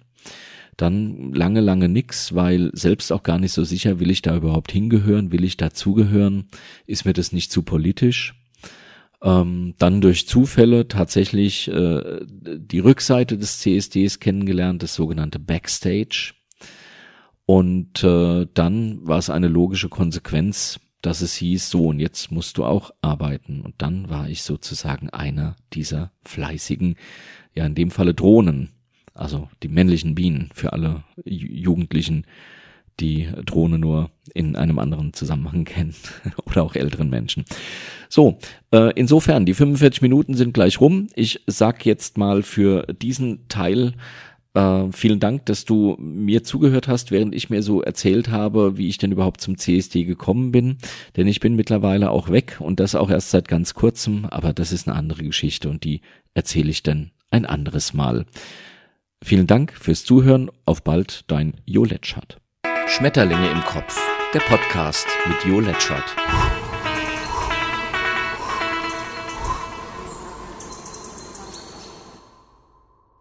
Dann lange lange nix, weil selbst auch gar nicht so sicher, will ich da überhaupt hingehören, will ich dazugehören, ist mir das nicht zu politisch ähm, dann durch Zufälle tatsächlich äh, die Rückseite des CSDs kennengelernt, das sogenannte Backstage. Und äh, dann war es eine logische Konsequenz, dass es hieß, so und jetzt musst du auch arbeiten. Und dann war ich sozusagen einer dieser fleißigen, ja in dem Falle Drohnen, also die männlichen Bienen für alle Jugendlichen, die Drohne nur in einem anderen Zusammenhang kennen oder auch älteren Menschen. So, äh, insofern, die 45 Minuten sind gleich rum. Ich sag jetzt mal für diesen Teil äh, vielen Dank, dass du mir zugehört hast, während ich mir so erzählt habe, wie ich denn überhaupt zum CSD gekommen bin. Denn ich bin mittlerweile auch weg und das auch erst seit ganz kurzem, aber das ist eine andere Geschichte und die erzähle ich dann ein anderes Mal. Vielen Dank fürs Zuhören. Auf bald, dein Jo Letschert. Schmetterlinge im Kopf, der Podcast mit Jo Letschert.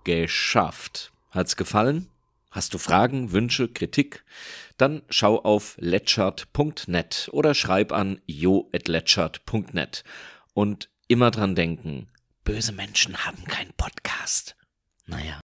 Geschafft. Hat's gefallen? Hast du Fragen, Wünsche, Kritik? Dann schau auf letschert.net oder schreib an jo.letschert.net. Und immer dran denken, böse Menschen haben keinen Podcast. Naja.